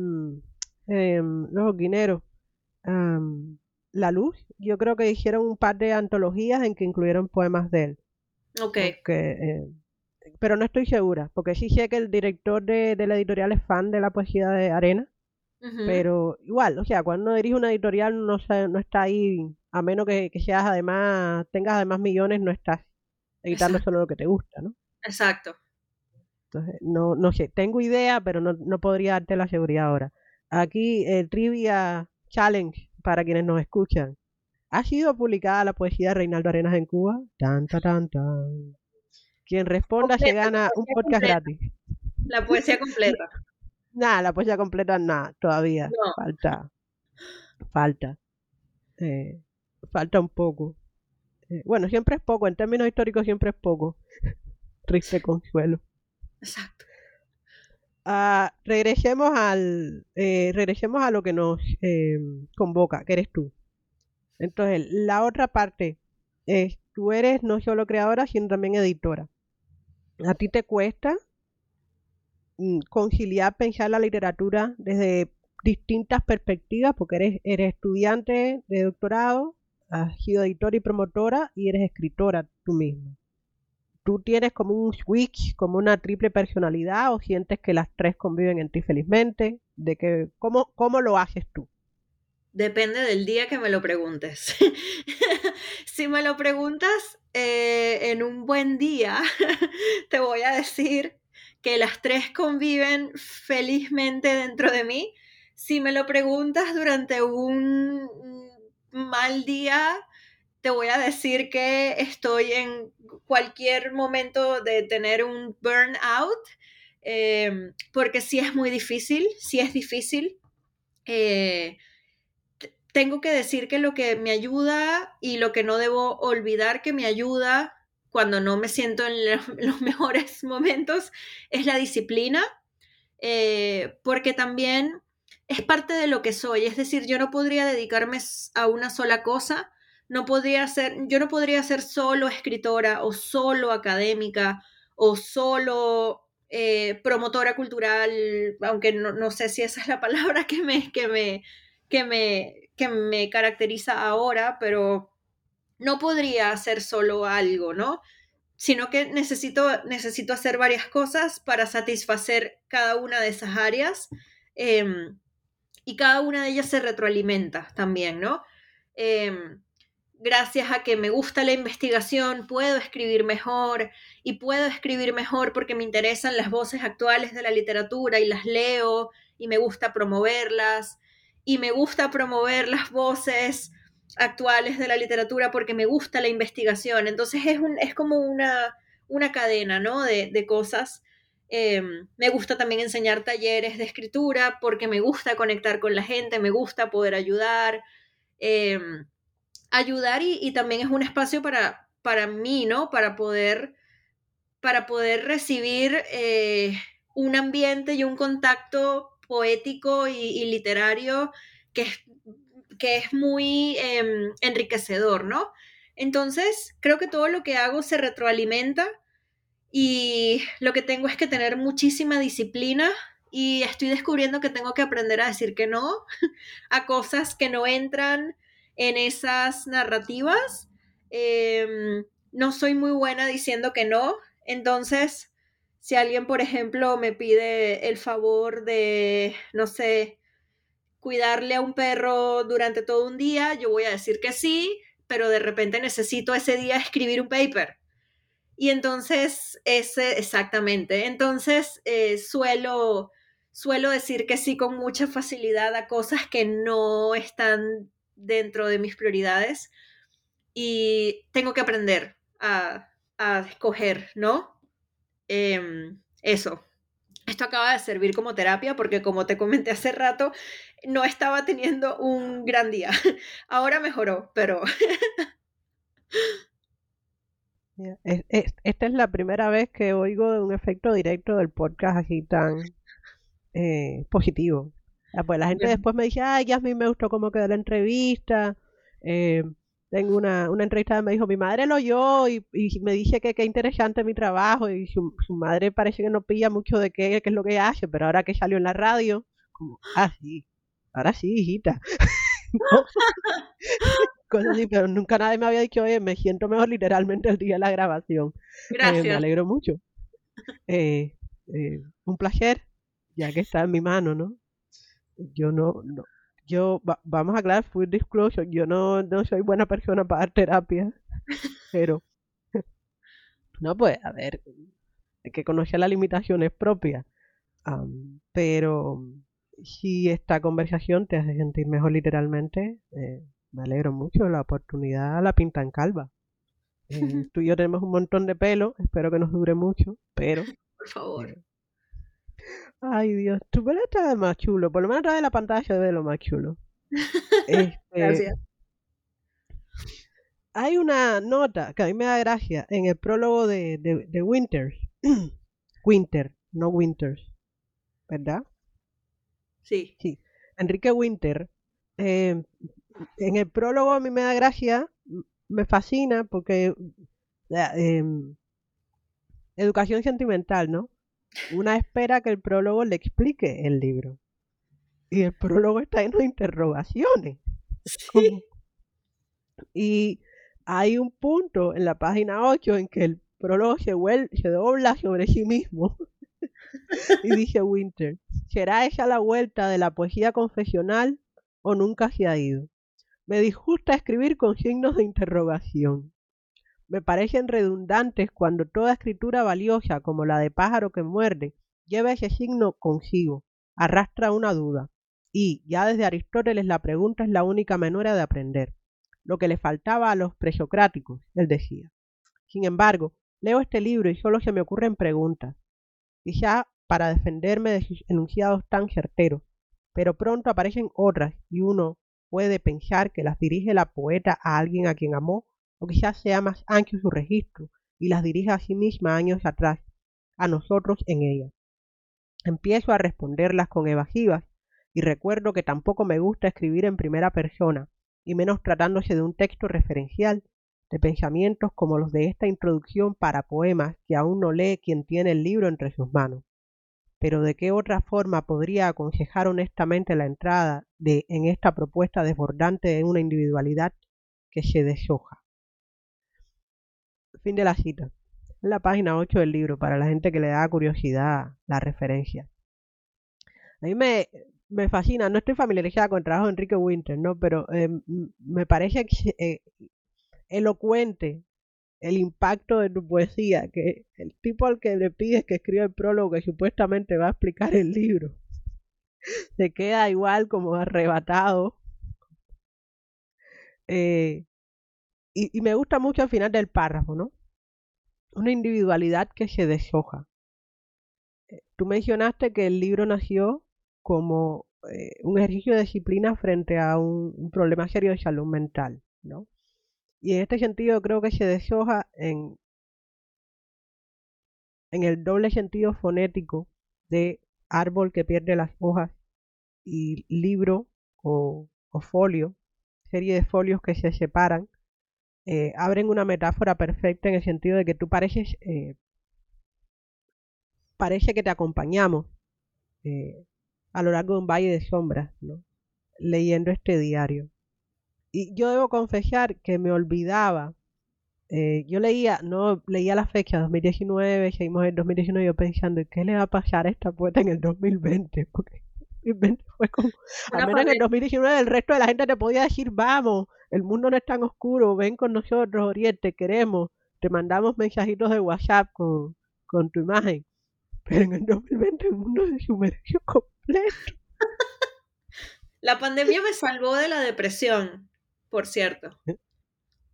eh, los guineros, La Luz, yo creo que hicieron un par de antologías en que incluyeron poemas de él. Ok. Eh, pero no estoy segura, porque sí sé que el director de, la editorial es fan de la poesía de Arena, pero igual, o sea, cuando dirige una editorial no, no está ahí, a menos que, seas además, tengas además millones, no estás editando solo lo que te gusta, ¿no? Exacto. Entonces, no, no sé, tengo idea, pero no, no podría darte la seguridad ahora. Aquí el Trivia Challenge para quienes nos escuchan. ¿Ha sido publicada la poesía de Reinaldo Arenas en Cuba? Tan, tan, tan, Quien responda se gana un podcast gratis. La poesía completa. Nada, la poesía completa nada, todavía. Falta. Falta. Eh, falta un poco. Eh, bueno, siempre es poco, en términos históricos siempre es poco. Triste consuelo. Exacto. Ah, regresemos al eh, regresemos a lo que nos convoca, que eres tú. Entonces, la otra parte es, tú eres no solo creadora, sino también editora. ¿A ti te cuesta conciliar, pensar la literatura desde distintas perspectivas? Porque eres, eres estudiante de doctorado, has sido editora y promotora y eres escritora tú misma tú tienes como un switch, como una triple personalidad o sientes que las tres conviven en ti felizmente? ¿De que, cómo, ¿Cómo lo haces tú? Depende del día que me lo preguntes. si me lo preguntas eh, en un buen día, te voy a decir que las tres conviven felizmente dentro de mí. Si me lo preguntas durante un mal día, te voy a decir que estoy en cualquier momento de tener un burnout, em, porque sí es muy difícil, sí es difícil. Eh, tengo que decir que lo que me ayuda y lo que no debo olvidar que me ayuda cuando no me siento en los mejores momentos es la disciplina, eh, porque también es parte de lo que soy, es decir, yo no podría dedicarme a una sola cosa no podría ser, yo no podría ser solo escritora o solo académica o solo eh, promotora cultural, aunque no, sé si esa es la palabra que me, que me, que me, que me caracteriza ahora, pero no podría hacer solo algo, ¿no? Sino que necesito, necesito hacer varias cosas para satisfacer cada una de esas áreas em, y cada una de ellas se retroalimenta también, ¿no? Em, gracias a que me gusta la investigación, puedo escribir mejor y puedo escribir mejor porque me interesan las voces actuales de la literatura y las leo y me gusta promoverlas y me gusta promover las voces actuales de la literatura porque me gusta la investigación. Entonces es, un, es como una, una cadena ¿no? de, cosas. Em, me gusta también enseñar talleres de escritura porque me gusta conectar con la gente, me gusta poder ayudar. Em, ayudar y, también es un espacio para, para mí, ¿no? Para poder, para poder recibir eh, un ambiente y un contacto poético y, literario que es, que es muy em, enriquecedor, ¿no? Entonces, creo que todo lo que hago se retroalimenta y lo que tengo es que tener muchísima disciplina y estoy descubriendo que tengo que aprender a decir que no a cosas que no entran en esas narrativas. Em, no soy muy buena diciendo que no, entonces Si alguien, por ejemplo, me pide el favor de, no sé, cuidarle a un perro durante todo un día, yo voy a decir que sí, pero de repente necesito ese día escribir un paper. Y entonces, ese, exactamente, entonces eh, suelo, suelo decir que sí con mucha facilidad a cosas que no están dentro de mis prioridades y tengo que aprender a, a escoger, ¿no? Em, eso. Esto acaba de servir como terapia porque como te comenté hace rato, no estaba teniendo un gran día. Ahora mejoró, pero... esta es la primera vez que oigo de un efecto directo del podcast así tan eh, positivo. Pues la gente después me dice, ay, Yasmin, me gustó cómo quedó la entrevista. Eh, tengo una, una entrevista me dijo, mi madre lo oyó y, me dice que qué interesante mi trabajo y su, madre parece que no pilla mucho de qué, qué, es lo que hace, pero ahora que salió en la radio, como, ah, sí, ahora sí, hijita. pero nunca nadie me había dicho, oye, me siento mejor literalmente el día de la grabación. Gracias. Eh, me alegro mucho. Eh, eh, un placer, ya que está en mi mano, ¿no? Yo no, no yo, vamos a aclarar, full disclosure, yo no, no soy buena persona para dar terapia, pero, no, pues, a ver, hay que conocer las limitaciones propias, pero si esta conversación te hace sentir mejor literalmente, eh, me alegro mucho, la oportunidad la pinta en calva. Eh, tú y yo tenemos un montón de pelo, espero que nos dure mucho, pero... Por favor. Eh, Ay, Dios, tu pelo está más chulo. Por lo menos trae la pantalla de lo más chulo. Este, Gracias. Hay una nota que a mí me da gracia en el prólogo de, de, Winters. Winter, no Winters. ¿Verdad? Sí. Sí. Enrique Winter. Eh, en el prólogo a mí me da gracia, me fascina porque eh, educación sentimental, ¿no? Una espera que el prólogo le explique el libro. Y el prólogo está lleno de interrogaciones. Y hay un punto en la página 8 en que el prólogo se, se dobla sobre sí mismo. y dice Winter, ¿será esa la vuelta de la poesía confesional o nunca se ha ido? Me disgusta escribir con signos de interrogación me parecen redundantes cuando toda escritura valiosa, como la de pájaro que muerde, lleva ese signo consigo, arrastra una duda. Y, ya desde Aristóteles, la pregunta es la única manera de aprender. Lo que le faltaba a los presocráticos, él decía. Sin embargo, leo este libro y solo se me ocurren preguntas, quizá para defenderme de sus enunciados tan certeros, pero pronto aparecen otras y uno puede pensar que las dirige la poeta a alguien a quien amó o quizás sea más ancho su registro y las dirija a sí misma años atrás, a nosotros en ella. Empiezo a responderlas con evasivas y recuerdo que tampoco me gusta escribir en primera persona, y menos tratándose de un texto referencial, de pensamientos como los de esta introducción para poemas que aún no lee quien tiene el libro entre sus manos. Pero de qué otra forma podría aconsejar honestamente la entrada de en esta propuesta desbordante de una individualidad que se deshoja. Fin de la cita. En la página 8 del libro, para la gente que le da curiosidad la referencia. A mí me, me fascina, no estoy familiarizada con el trabajo de Enrique Winter, ¿no? Pero eh, me parece eh, elocuente el impacto de tu poesía, que el tipo al que le pides que escriba el prólogo que supuestamente va a explicar el libro, se queda igual como arrebatado. Eh, y, me gusta mucho al final del párrafo, ¿no? Una individualidad que se deshoja. Eh, tú mencionaste que el libro nació como eh, un ejercicio de disciplina frente a un, problema serio de salud mental, ¿no? Y en este sentido creo que se deshoja en, el doble sentido fonético de árbol que pierde las hojas y libro o, o folio, serie de folios que se separan eh, abren una metáfora perfecta en el sentido de que tú pareces, eh, parece que te acompañamos eh, a lo largo de un valle de sombras, ¿no? leyendo este diario. Y yo debo confesar que me olvidaba eh, yo leía, no leía la fecha 2019, seguimos en 2019, yo pensando, ¿qué le va a pasar a esta poeta en el 2020? Porque el 2020 fue como, al menos en el 2019 el resto de la gente te podía decir, vamos, el mundo no es tan oscuro, ven con nosotros, Oriente, queremos, te mandamos mensajitos de WhatsApp con, con tu imagen. Pero en el 2020 el mundo se sumergió completo. La pandemia me salvó de la depresión, por cierto.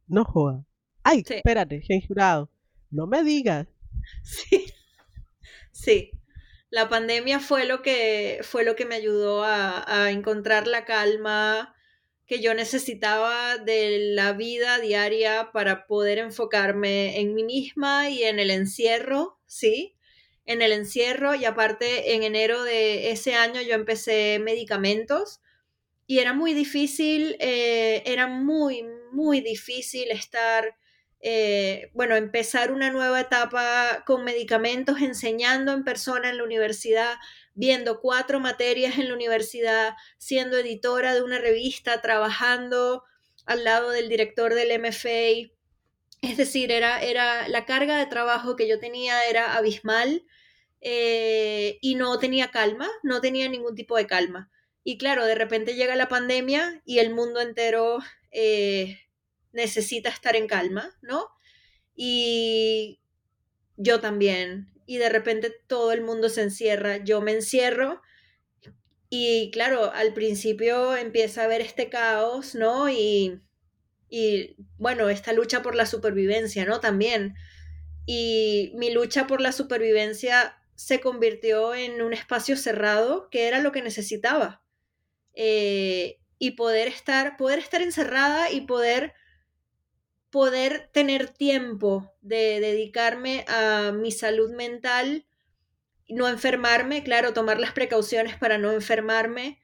No joda. Ay, espérate, censurado. No me digas. Sí. Sí. La pandemia fue lo que fue lo que me ayudó a, a encontrar la calma que yo necesitaba de la vida diaria para poder enfocarme en mí misma y en el encierro, ¿sí? En el encierro y aparte en enero de ese año yo empecé medicamentos y era muy difícil, eh, era muy, muy difícil estar, eh, bueno, empezar una nueva etapa con medicamentos, enseñando en persona en la universidad, viendo cuatro materias en la universidad, siendo editora de una revista, trabajando al lado del director del MFA. Es decir, era, era la carga de trabajo que yo tenía era abismal eh, y no tenía calma, no tenía ningún tipo de calma. Y claro, de repente llega la pandemia y el mundo entero eh, necesita estar en calma, ¿no? Y yo también. Y de repente todo el mundo se encierra, yo me encierro. Y claro, al principio empieza a haber este caos, ¿no? Y, y bueno, esta lucha por la supervivencia, ¿no? También. Y mi lucha por la supervivencia se convirtió en un espacio cerrado que era lo que necesitaba. Eh, y poder estar, poder estar encerrada y poder, poder tener tiempo de dedicarme a mi salud mental, no enfermarme, claro, tomar las precauciones para no enfermarme,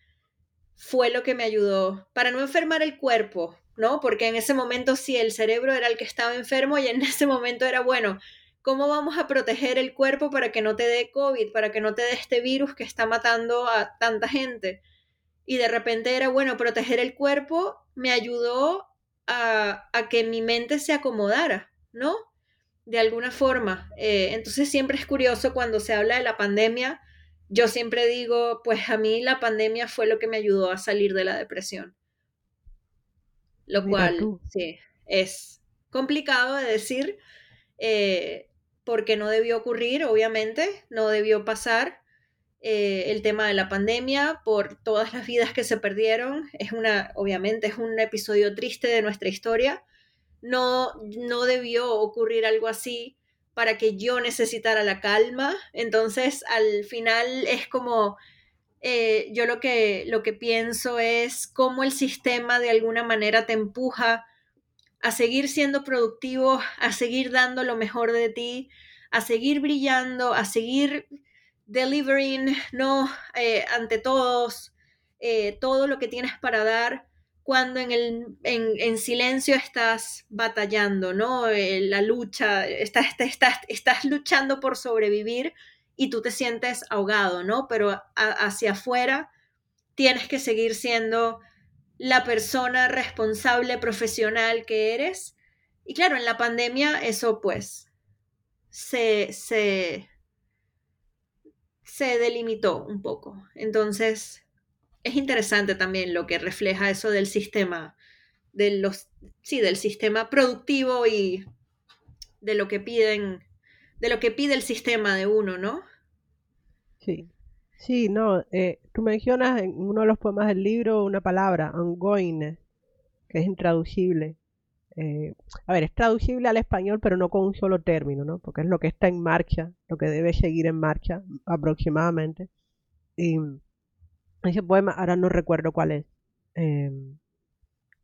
fue lo que me ayudó, para no enfermar el cuerpo, ¿no? Porque en ese momento sí, el cerebro era el que estaba enfermo y en ese momento era, bueno, ¿cómo vamos a proteger el cuerpo para que no te dé COVID, para que no te dé este virus que está matando a tanta gente? Y de repente era, bueno, proteger el cuerpo me ayudó a, que mi mente se acomodara, ¿no? De alguna forma. Eh, entonces siempre es curioso cuando se habla de la pandemia, yo siempre digo, pues a mí la pandemia fue lo que me ayudó a salir de la depresión. Lo cual, sí, es complicado de decir, eh, porque no debió ocurrir, obviamente, no debió pasar, eh, el tema de la pandemia, por todas las vidas que se perdieron. Es una, obviamente, es un episodio triste de nuestra historia. No, no debió ocurrir algo así para que yo necesitara la calma. Entonces, al final es como, eh, yo lo que, lo que pienso es cómo el sistema de alguna manera te empuja a seguir siendo productivo, a seguir dando lo mejor de ti, a seguir brillando, a seguir delivering, ¿no? Eh, ante todos, eh, todo lo que tienes para dar cuando en, el, en, silencio estás batallando, ¿no? Eh, la lucha, estás, estás, estás luchando por sobrevivir y tú te sientes ahogado, ¿no? Pero hacia afuera tienes que seguir siendo la persona responsable, profesional que eres. Y claro, en la pandemia eso pues se, se, se delimitó un poco. Entonces, es interesante también lo que refleja eso del sistema, de los, sí, del sistema productivo y de lo que piden, de lo que pide el sistema de uno, ¿no? Sí. Sí, no, eh, tú mencionas en uno de los poemas del libro una palabra, ongoing, que es intraducible. Eh, a ver, es traducible al español, pero no con un solo término, ¿no? Porque es lo que está en marcha, lo que debe seguir en marcha aproximadamente. Y ese poema, ahora no recuerdo cuál es. Em,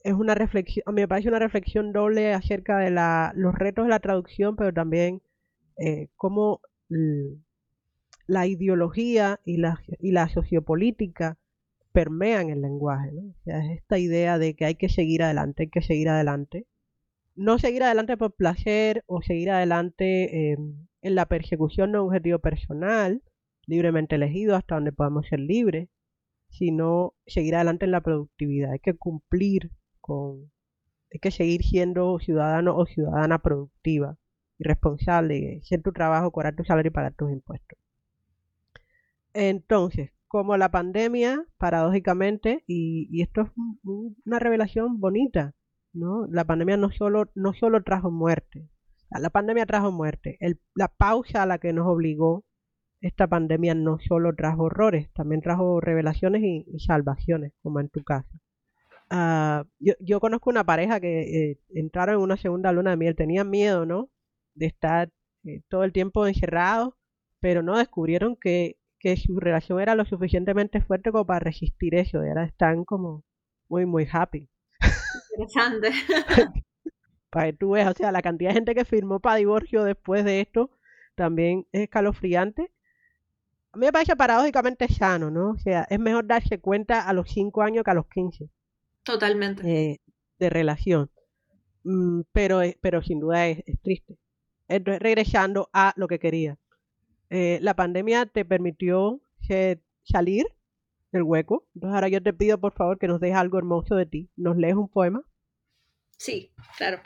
es una reflexión, a mí me parece una reflexión doble acerca de los retos de la traducción, pero también eh, cómo la ideología y la, y sociopolítica permean el lenguaje. O sea, es esta idea de que hay que seguir adelante, hay que seguir adelante, no seguir adelante por placer o seguir adelante em, en la persecución de un objetivo personal, libremente elegido hasta donde podamos ser libres, sino seguir adelante en la productividad. Hay que cumplir con, hay que seguir siendo ciudadano o ciudadana productiva y responsable, hacer tu trabajo, cobrar tu salario y pagar tus impuestos. Entonces, como la pandemia, paradójicamente, y, esto es una revelación bonita, ¿no? La pandemia no solo, no solo trajo muerte, la pandemia trajo muerte, la pausa a la que nos obligó esta pandemia no solo trajo horrores, también trajo revelaciones y, salvaciones, como en tu caso. Ah, yo, conozco una pareja que eh, entraron en una segunda luna de miel, tenían miedo, ¿no? De estar eh, todo el tiempo encerrados, pero no descubrieron que, que, su relación era lo suficientemente fuerte como para resistir eso, y ahora están como muy, muy happy. Interesante. para que tú veas, o sea, la cantidad de gente que firmó para divorcio después de esto también es escalofriante a mí me parece paradójicamente sano, ¿no? O sea, es mejor darse cuenta a los 5 años que a los 15. Totalmente. Eh, de relación. Mm, pero, pero sin duda es, triste. Entonces, regresando a lo que quería. Eh, la pandemia te permitió salir del hueco. Entonces, ahora yo te pido, por favor, que nos dejes algo hermoso de ti. ¿Nos lees un poema? Sí, claro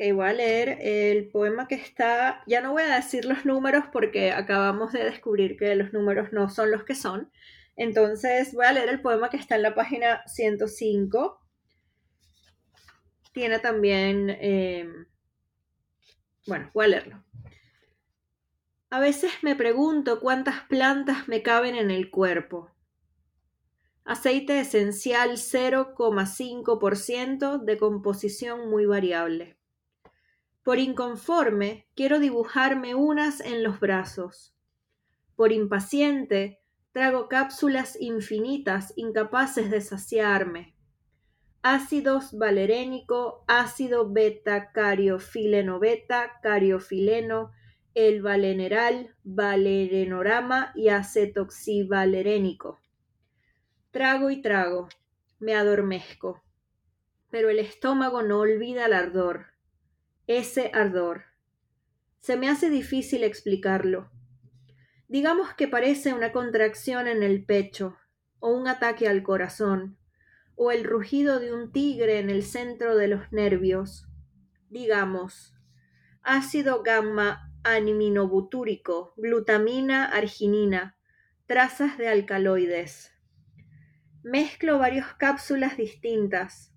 que voy a leer el poema que está, ya no voy a decir los números porque acabamos de descubrir que los números no son los que son. Entonces voy a leer el poema que está en la página 105. Tiene también, eh, bueno, voy a leerlo. A veces me pregunto cuántas plantas me caben en el cuerpo. Aceite esencial 0,5% de composición muy variable. Por inconforme, quiero dibujarme unas en los brazos. Por impaciente, trago cápsulas infinitas incapaces de saciarme. Ácidos valerénico, ácido beta cariofileno beta, cariofileno, el valeneral, valerenorama y acetoxivalerénico. Trago y trago, me adormezco, pero el estómago no olvida el ardor ese ardor. Se me hace difícil explicarlo. Digamos que parece una contracción en el pecho, o un ataque al corazón, o el rugido de un tigre en el centro de los nervios. Digamos, ácido gamma animinobutúrico, glutamina, arginina, trazas de alcaloides. Mezclo varias cápsulas distintas.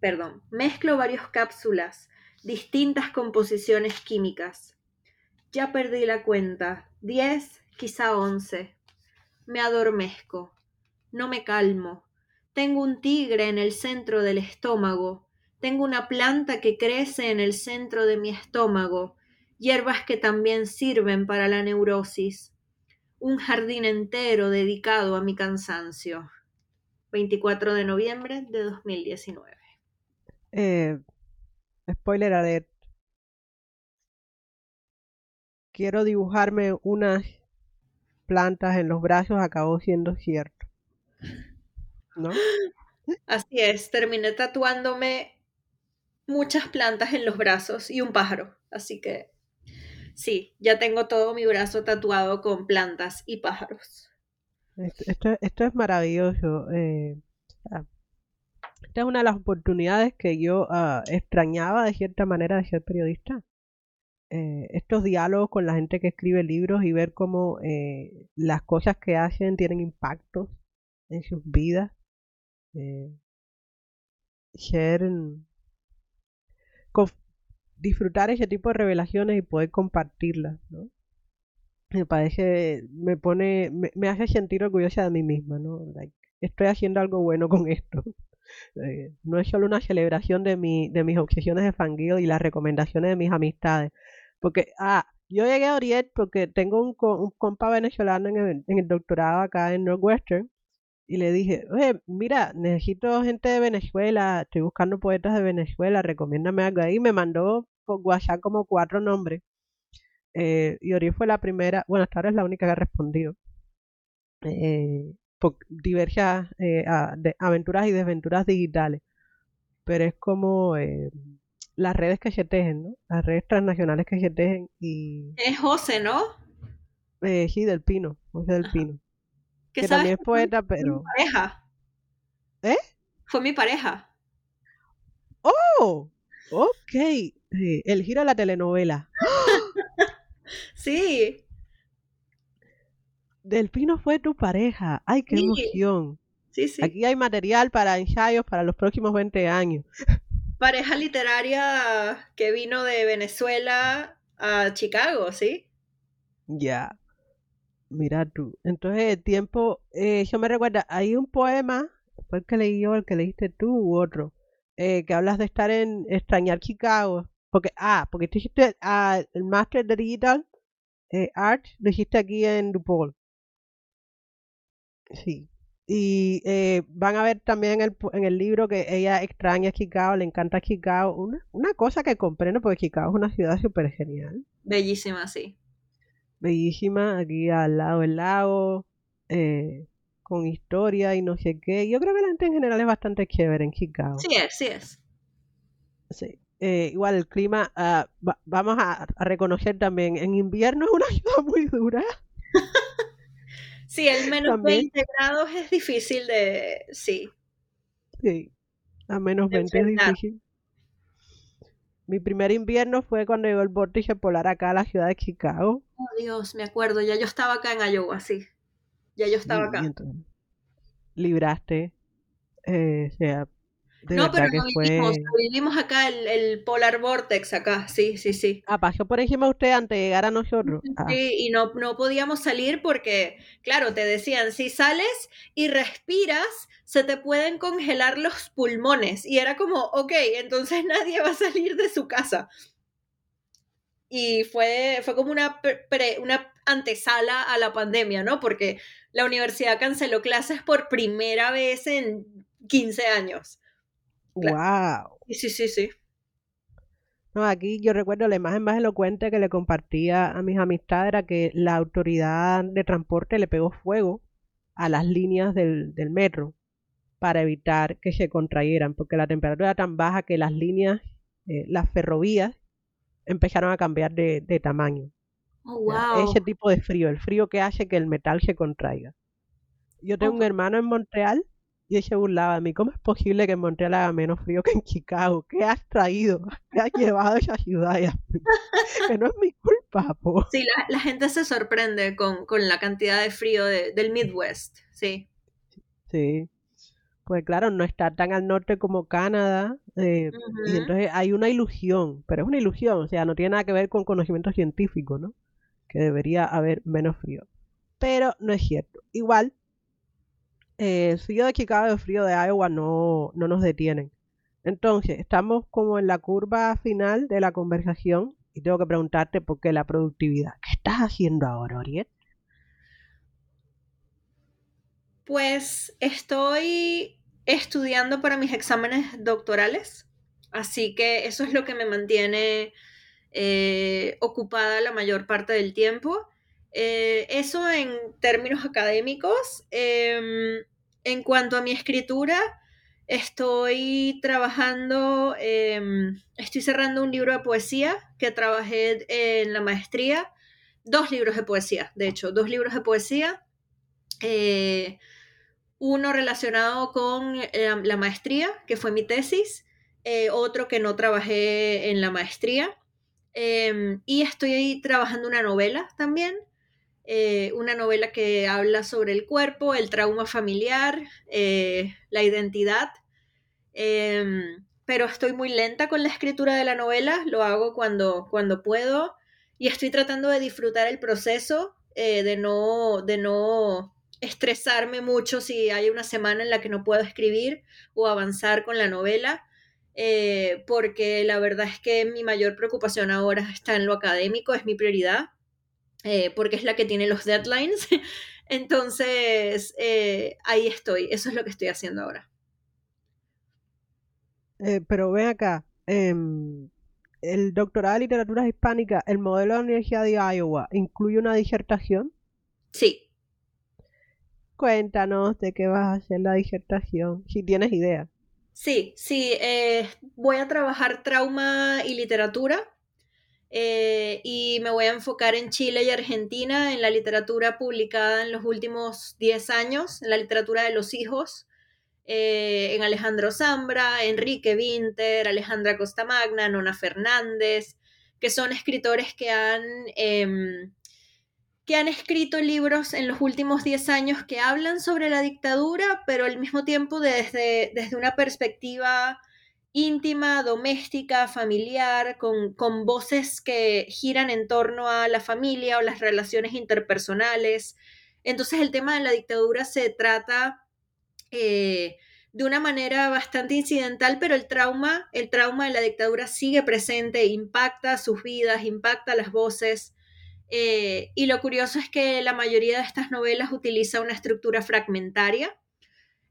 Perdón, mezclo varias cápsulas distintas composiciones químicas. Ya perdí la cuenta, diez, quizá once. Me adormezco, no me calmo. Tengo un tigre en el centro del estómago, tengo una planta que crece en el centro de mi estómago, hierbas que también sirven para la neurosis, un jardín entero dedicado a mi cansancio. 24 de noviembre de 2019. Eh, Spoiler alert. Quiero dibujarme unas plantas en los brazos, acabó siendo cierto. ¿No? Así es, terminé tatuándome muchas plantas en los brazos y un pájaro. Así que sí, ya tengo todo mi brazo tatuado con plantas y pájaros. Esto, es maravilloso. Eh, esta es una de las oportunidades que yo ah, extrañaba de cierta manera de ser periodista. Eh, estos diálogos con la gente que escribe libros y ver cómo eh, las cosas que hacen tienen impactos en sus vidas. Eh, disfrutar ese tipo de revelaciones y poder compartirlas, ¿no? Me parece, me pone, me, hace sentir orgullosa de mí misma, ¿no? estoy haciendo algo bueno con esto. Eh, no es solo una celebración de, mi, de mis obsesiones de fangirl y las recomendaciones de mis amistades. Porque, ah, yo llegué a Oriet porque tengo un, un compa venezolano en el, doctorado acá en Northwestern y le dije, oye, mira, necesito gente de Venezuela, estoy buscando poetas de Venezuela, recomiéndame algo ahí. Me mandó por WhatsApp como cuatro nombres. Eh, y Oriet fue la primera, bueno, hasta ahora es la única que ha respondido. Eh, diversas eh, aventuras y desventuras digitales. Pero es como las redes que se tejen, ¿no? Las redes transnacionales que se tejen y... Es José, ¿no? Eh, sí, del Pino, José del Pino. Que también es poeta, pero... Mi pareja. ¿Eh? Fue mi pareja. ¡Oh! Ok. el giro de la telenovela. Sí. Delfino fue tu pareja. ¡Ay, qué emoción! Sí, sí. Aquí hay material para ensayos para los próximos 20 años. Pareja literaria que vino de Venezuela a Chicago, ¿sí? Ya. Mira tú. Entonces, el tiempo, eh, yo me recuerda, hay un poema, fue el que leí yo, el que leíste tú u otro, eh, que hablas de estar en extrañar Chicago. Porque, ah, porque tú hiciste ah, el Master de Digital eh, Art, lo hiciste aquí en DuPaul. Sí. Y eh, van a ver también en el, en el libro que ella extraña Chicago, le encanta Chicago. Una, una cosa que comprendo porque Chicago es una ciudad súper genial. Bellísima, sí. Bellísima, aquí al lado del lago, eh, con historia y no sé qué. Yo creo que la gente en general es bastante chévere en Chicago. Sí es, sí es. Sí. Eh, igual el clima, ah, vamos a, a, reconocer también, en invierno es una ciudad muy dura. Sí, el menos 20 grados es difícil de. Sí. Sí, a menos 20 es difícil. Mi primer invierno fue cuando llegó el vórtice polar acá a la ciudad de Chicago. Oh, Dios, me acuerdo, ya yo estaba acá en Iowa, sí. Ya yo estaba acá. libraste, eh, o sea, no, pero no vivimos, vivimos acá el, Polar Vortex acá, sí, sí, sí. Ah, pasó por encima usted antes de llegar a nosotros. Sí, ah. y no, no podíamos salir porque, claro, te decían, si sales y respiras, se te pueden congelar los pulmones. Y era como, ok, entonces nadie va a salir de su casa. Y fue, fue como una, una antesala a la pandemia, ¿no? Porque la universidad canceló clases por primera vez en 15 años. Wow. Sí, sí, sí, sí. No, aquí yo recuerdo la imagen más elocuente que le compartía a mis amistades era que la autoridad de transporte le pegó fuego a las líneas del, metro para evitar que se contrayeran, porque la temperatura era tan baja que las líneas, eh, las ferrovías, empezaron a cambiar de, tamaño. Oh, wow. Ese tipo de frío, el frío que hace que el metal se contraiga. Yo tengo un hermano en Montreal y él se burlaba de mí. ¿Cómo es posible que en Montreal haga menos frío que en Chicago? ¿Qué has traído? ¿Qué has llevado a esa ciudad? que no es mi culpa, po. Sí, la, gente se sorprende con, la cantidad de frío del Midwest, sí. Sí. Pues claro, no está tan al norte como Canadá. Eh, y entonces hay una ilusión, pero es una ilusión, o sea, no tiene nada que ver con conocimiento científico, ¿no? Que debería haber menos frío. Pero no es cierto. Igual, el frío de Chicago y el frío de Iowa no, no nos detienen. Entonces, estamos como en la curva final de la conversación y tengo que preguntarte por qué la productividad. ¿Qué estás haciendo ahora, Oriet? Pues estoy estudiando para mis exámenes doctorales, así que eso es lo que me mantiene eh, ocupada la mayor parte del tiempo. Eh, eso en términos académicos. Em, en cuanto a mi escritura, estoy trabajando, em, estoy cerrando un libro de poesía que trabajé en la maestría, dos libros de poesía, de hecho, dos libros de poesía, eh, uno relacionado con eh, la maestría, que fue mi tesis, otro que no trabajé en la maestría, em, y estoy trabajando una novela también eh, una novela que habla sobre el cuerpo, el trauma familiar, eh, la identidad. Em, pero estoy muy lenta con la escritura de la novela, lo hago cuando, cuando puedo y estoy tratando de disfrutar el proceso, eh, de, no, de no estresarme mucho si hay una semana en la que no puedo escribir o avanzar con la novela. porque la verdad es que mi mayor preocupación ahora está en lo académico, es mi prioridad. Eh, porque es la que tiene los deadlines. Entonces, eh, ahí estoy, eso es lo que estoy haciendo ahora. Eh, pero ven acá, em, el doctorado de literatura hispánica, el modelo de la Universidad de Iowa, ¿incluye una disertación? Sí. Cuéntanos de qué vas a hacer la disertación, si tienes idea. Sí, sí, voy a trabajar trauma y literatura eh, y me voy a enfocar en Chile y Argentina, en la literatura publicada en los últimos 10 años, en la literatura de los hijos, eh, en Alejandro Zambra, Enrique Winter, Alejandra Costamagna, Nona Fernández, que son escritores que han, em, que han escrito libros en los últimos 10 años que hablan sobre la dictadura, pero al mismo tiempo desde, desde una perspectiva íntima, doméstica, familiar, con, con, voces que giran en torno a la familia o las relaciones interpersonales. Entonces el tema de la dictadura se trata eh, de una manera bastante incidental, pero el trauma, el trauma de la dictadura sigue presente, impacta sus vidas, impacta las voces. Eh, y lo curioso es que la mayoría de estas novelas utiliza una estructura fragmentaria.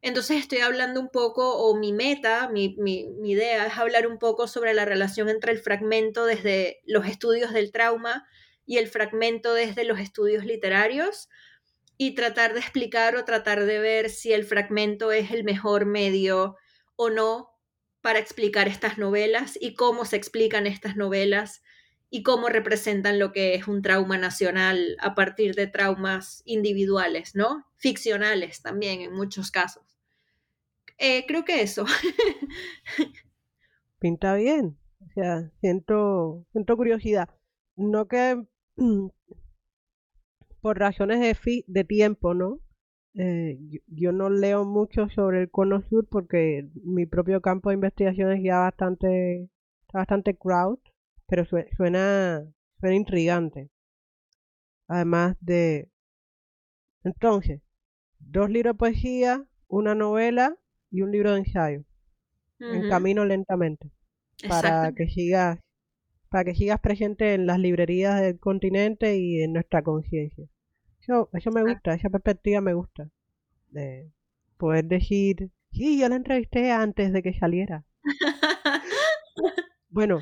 Entonces estoy hablando un poco, o mi meta, mi, mi, idea es hablar un poco sobre la relación entre el fragmento desde los estudios del trauma y el fragmento desde los estudios literarios, y tratar de explicar o tratar de ver si el fragmento es el mejor medio o no para explicar estas novelas y cómo se explican estas novelas y cómo representan lo que es un trauma nacional a partir de traumas individuales, ¿no? Ficcionales también en muchos casos. Eh, creo que eso. Pinta bien. O sea, siento, siento curiosidad. No que por razones de, de tiempo, ¿no? Eh, yo, no leo mucho sobre el cono sur porque mi propio campo de investigación es ya bastante, bastante crowd, pero suena, suena intrigante. Además de... Entonces, dos libros de poesía, una novela y un libro de ensayo. En camino lentamente. Para que sigas para que sigas presente en las librerías del continente y en nuestra conciencia. Eso, eso me gusta, esa perspectiva me gusta. De poder decir, sí, yo la entrevisté antes de que saliera. bueno,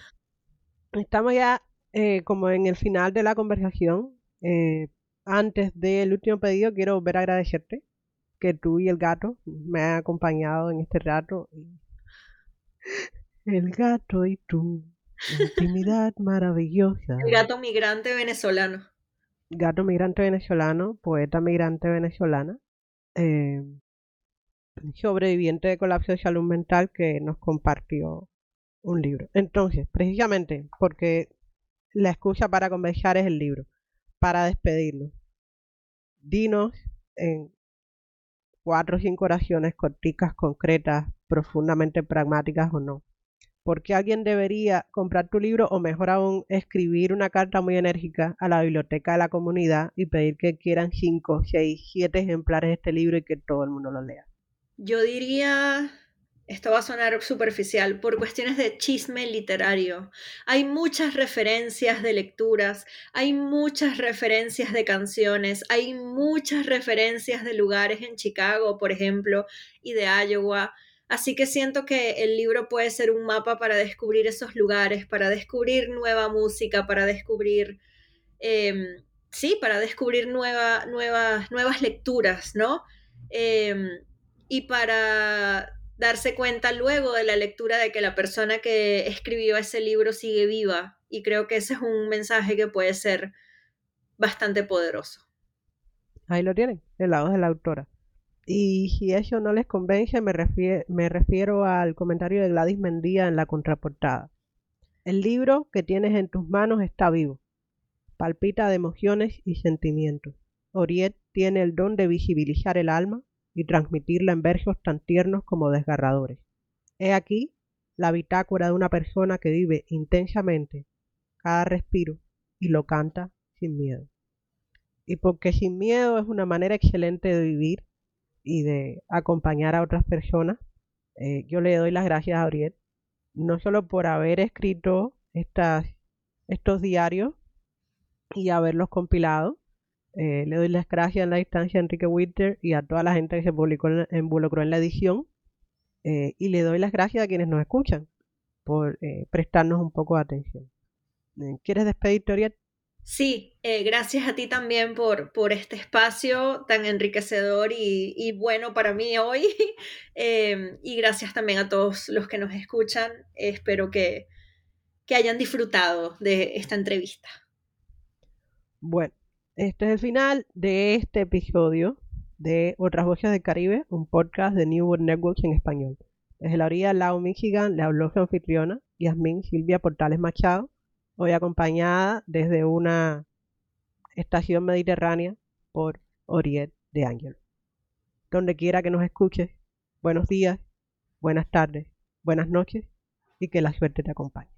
estamos ya eh, como en el final de la conversación. Eh, antes del último pedido, quiero volver a agradecerte que tú y el gato me han acompañado en este rato. El gato y tú. Intimidad maravillosa. El gato migrante venezolano. Gato migrante venezolano, poeta migrante venezolana, eh, sobreviviente de colapso de salud mental que nos compartió un libro. Entonces, precisamente porque la excusa para conversar es el libro, para despedirnos. Dinos en cuatro o cinco oraciones corticas, concretas, profundamente pragmáticas o no por qué alguien debería comprar tu libro o mejor aún escribir una carta muy enérgica a la biblioteca de la comunidad y pedir que quieran 5, 6, 7 ejemplares de este libro y que todo el mundo lo lea. Yo diría, esto va a sonar superficial, por cuestiones de chisme literario. Hay muchas referencias de lecturas, hay muchas referencias de canciones, hay muchas referencias de lugares en Chicago, por ejemplo, y de Iowa Así que siento que el libro puede ser un mapa para descubrir esos lugares, para descubrir nueva música, para descubrir, em, sí, para descubrir nueva, nuevas lecturas, ¿no? Em, y para darse cuenta luego de la lectura de que la persona que escribió ese libro sigue viva. Y creo que ese es un mensaje que puede ser bastante poderoso. Ahí lo tienen, el lado de la autora. Y si eso no les convence, me, me refiero al comentario de Gladys Mendía en la contraportada. El libro que tienes en tus manos está vivo, palpita de emociones y sentimientos. Oriet tiene el don de visibilizar el alma y transmitirla en versos tan tiernos como desgarradores. He aquí la bitácora de una persona que vive intensamente cada respiro y lo canta sin miedo. Y porque sin miedo es una manera excelente de vivir, y de acompañar a otras personas. Eh, yo le doy las gracias a Auriel, no solo por haber escrito estos diarios y haberlos compilado, eh, le doy las gracias en la distancia a Enrique Winter y a toda la gente que se publicó en, involucró en la edición. Eh, y le doy las gracias a quienes nos escuchan por prestarnos un poco de atención. ¿Quieres despedirte, Oriel? Sí, eh, gracias a ti también por, por este espacio tan enriquecedor y, bueno para mí hoy. Em, y gracias también a todos los que nos escuchan. espero que, que hayan disfrutado de esta entrevista. Bueno, este es el final de este episodio de Otras Voces del Caribe, un podcast de New World Networks en español. Desde la orilla lago Michigan le habló su anfitriona, Yasmín Silvia Portales Machado, hoy acompañada desde una estación mediterránea por Oriet de Ángel. Donde quiera que nos escuches, buenos días, buenas tardes, buenas noches y que la suerte te acompañe.